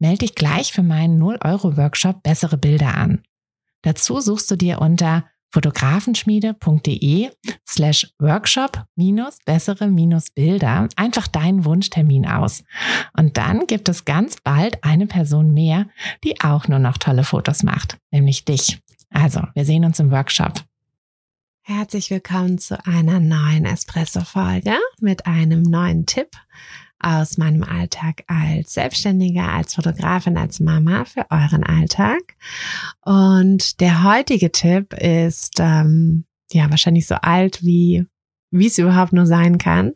Melde dich gleich für meinen 0-Euro-Workshop Bessere Bilder an. Dazu suchst du dir unter fotografenschmiede.de slash workshop minus bessere minus Bilder einfach deinen Wunschtermin aus. Und dann gibt es ganz bald eine Person mehr, die auch nur noch tolle Fotos macht, nämlich dich. Also, wir sehen uns im Workshop. Herzlich willkommen zu einer neuen Espresso-Folge mit einem neuen Tipp aus meinem Alltag als Selbstständiger, als Fotografin, als Mama für euren Alltag. Und der heutige Tipp ist ähm, ja wahrscheinlich so alt wie wie es überhaupt nur sein kann.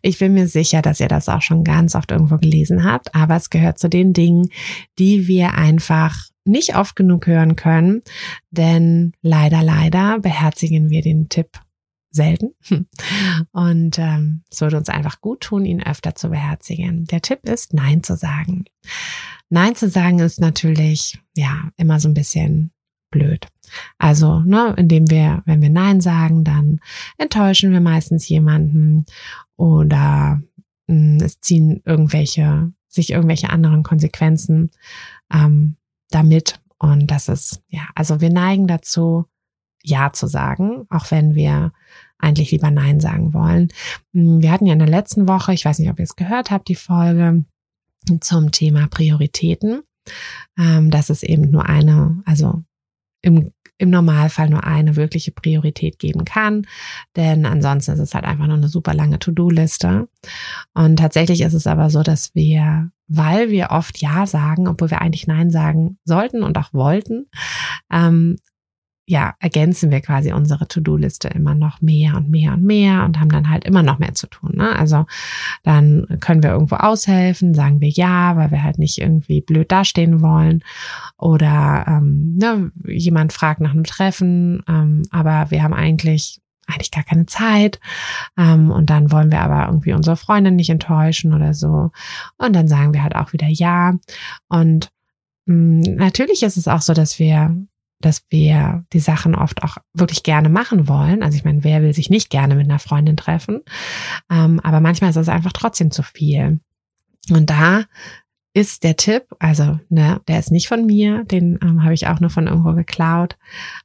Ich bin mir sicher, dass ihr das auch schon ganz oft irgendwo gelesen habt, aber es gehört zu den Dingen, die wir einfach nicht oft genug hören können, denn leider, leider beherzigen wir den Tipp selten. Und ähm, es würde uns einfach gut tun, ihn öfter zu beherzigen. Der Tipp ist, Nein zu sagen. Nein zu sagen ist natürlich, ja, immer so ein bisschen blöd. Also, ne, indem wir, wenn wir Nein sagen, dann enttäuschen wir meistens jemanden oder mh, hm, es ziehen irgendwelche, sich irgendwelche anderen Konsequenzen ähm, damit. Und das ist, ja, also wir neigen dazu, Ja zu sagen, auch wenn wir eigentlich lieber Nein sagen wollen. Hm, wir hatten ja in der letzten Woche, ich weiß nicht, ob ihr es gehört habt, die Folge zum Thema Prioritäten. Ähm, dass es eben nur eine, also im, im Normalfall nur eine wirkliche Priorität geben kann. Denn ansonsten ist es halt einfach nur eine super lange To-Do-Liste. Und tatsächlich ist es aber so, dass wir weil wir oft Ja sagen, obwohl wir eigentlich Nein sagen sollten und auch wollten, ähm, ja, ergänzen wir quasi unsere To-Do-Liste immer noch mehr und mehr und mehr und haben dann halt immer noch mehr zu tun. Ne? Also dann können wir irgendwo aushelfen, sagen wir ja, weil wir halt nicht irgendwie blöd dastehen wollen. Oder ähm, ne, jemand fragt nach einem Treffen, ähm, aber wir haben eigentlich eigentlich gar keine Zeit. Ähm, und dann wollen wir aber irgendwie unsere Freundin nicht enttäuschen oder so. Und dann sagen wir halt auch wieder ja. Und mh, mm, natürlich ist es auch so, dass wir dass wir die Sachen oft auch wirklich gerne machen wollen. Also ich meine, wer will sich nicht gerne mit einer Freundin treffen? Ähm, aber manchmal ist es einfach trotzdem zu viel. Und da ist der Tipp, also ne, der ist nicht von mir, den ähm, habe ich auch nur von irgendwo geklaut,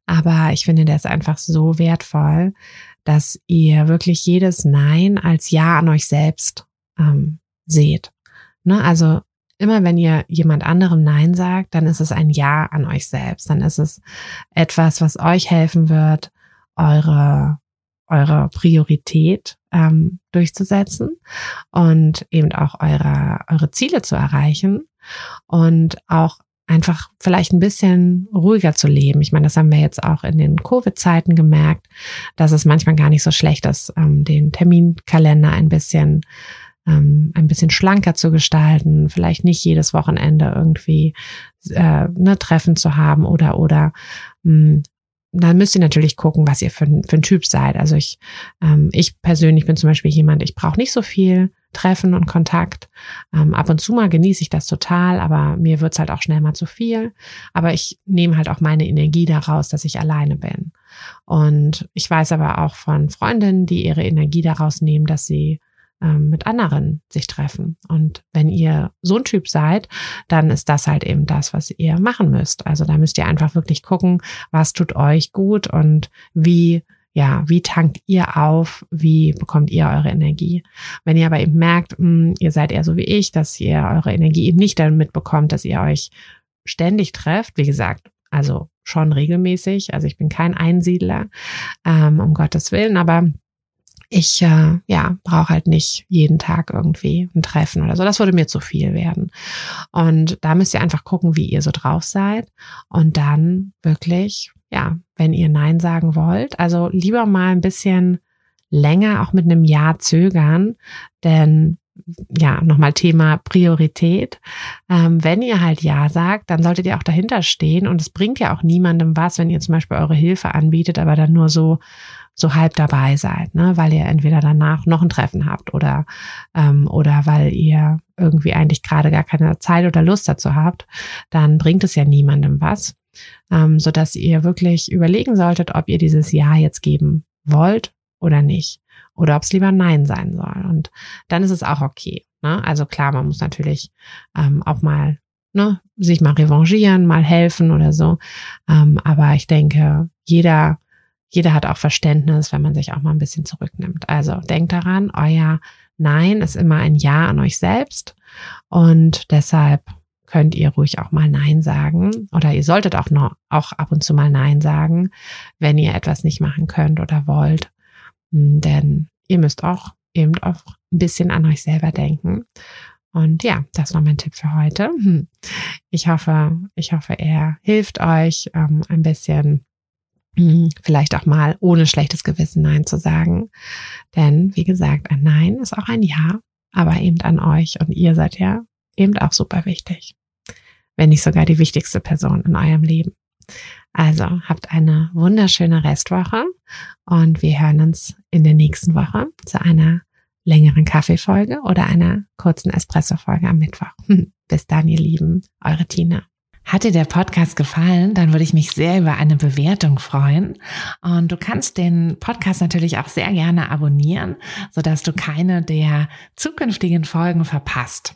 aber ich finde, der ist einfach so wertvoll, dass ihr wirklich jedes Nein als Ja an euch selbst ähm, seht. Ne, also immer wenn ihr jemand anderem Nein sagt, dann ist es ein Ja an euch selbst, dann ist es etwas, was euch helfen wird, eure eure Priorität ähm, durchzusetzen und eben auch eure, eure Ziele zu erreichen und auch einfach vielleicht ein bisschen ruhiger zu leben. Ich meine, das haben wir jetzt auch in den Covid-Zeiten gemerkt, dass es manchmal gar nicht so schlecht ist, ähm, den Terminkalender ein bisschen ähm, ein bisschen schlanker zu gestalten, vielleicht nicht jedes Wochenende irgendwie äh, ne, Treffen zu haben oder oder mh, hm, dann müsst ihr natürlich gucken, was ihr für, für ein Typ seid. Also ich, ähm, ich persönlich bin zum Beispiel jemand, ich brauche nicht so viel Treffen und Kontakt. Ähm, ab und zu mal genieße ich das total, aber mir wird's halt auch schnell mal zu viel. Aber ich nehme halt auch meine Energie daraus, dass ich alleine bin. Und ich weiß aber auch von Freundinnen, die ihre Energie daraus nehmen, dass sie ähm, mit anderen sich treffen. Und wenn ihr so ein Typ seid, dann ist das halt eben das, was ihr machen müsst. Also da müsst ihr einfach wirklich gucken, was tut euch gut und wie ja, wie tankt ihr auf? Wie bekommt ihr eure Energie? Wenn ihr aber eben merkt, mh, hm, ihr seid eher so wie ich, dass ihr eure Energie eben nicht damit bekommt, dass ihr euch ständig trefft, wie gesagt, also schon regelmäßig. Also ich bin kein Einsiedler, ähm, um Gottes Willen, aber ich äh, ja brauche halt nicht jeden Tag irgendwie ein Treffen oder so. Das würde mir zu viel werden. Und da müsst ihr einfach gucken, wie ihr so drauf seid und dann wirklich ja, wenn ihr Nein sagen wollt, also lieber mal ein bisschen länger auch mit einem Ja zögern, denn ja, nochmal Thema Priorität. Ähm, wenn ihr halt Ja sagt, dann solltet ihr auch dahinter stehen und es bringt ja auch niemandem was, wenn ihr zum Beispiel eure Hilfe anbietet, aber dann nur so so halb dabei seid, ne? weil ihr entweder danach noch ein Treffen habt oder ähm, oder weil ihr irgendwie eigentlich gerade gar keine Zeit oder Lust dazu habt, dann bringt es ja niemandem was, ähm, so dass ihr wirklich überlegen solltet, ob ihr dieses Ja jetzt geben wollt oder nicht oder ob es lieber Nein sein soll. Und dann ist es auch okay. Ne? Also klar, man muss natürlich ähm, auch mal ne, sich mal revanchieren, mal helfen oder so. Ähm, aber ich denke, jeder, jeder hat auch Verständnis, wenn man sich auch mal ein bisschen zurücknimmt. Also denkt daran, euer Nein ist immer ein Ja an euch selbst. Und deshalb könnt ihr ruhig auch mal Nein sagen oder ihr solltet auch noch auch ab und zu mal Nein sagen, wenn ihr etwas nicht machen könnt oder wollt. Denn ihr müsst auch eben auch ein bisschen an euch selber denken. Und ja, das war mein Tipp für heute. Hm. Ich hoffe, ich hoffe, er hilft euch ähm, ein bisschen, hm, vielleicht auch mal ohne schlechtes Gewissen Nein zu sagen. Denn wie gesagt, ein Nein ist auch ein Ja, aber eben an euch. Und ihr seid ja eben auch super wichtig. Wenn nicht sogar die wichtigste Person in eurem Leben. Also habt eine wunderschöne Restwoche und wir hören uns in der nächsten Woche zu einer längeren Kaffeefolge oder einer kurzen Espresso-Folge am Mittwoch. Bis dann, ihr Lieben, eure Tina. Hat dir der Podcast gefallen, dann würde ich mich sehr über eine Bewertung freuen. Und du kannst den Podcast natürlich auch sehr gerne abonnieren, sodass du keine der zukünftigen Folgen verpasst.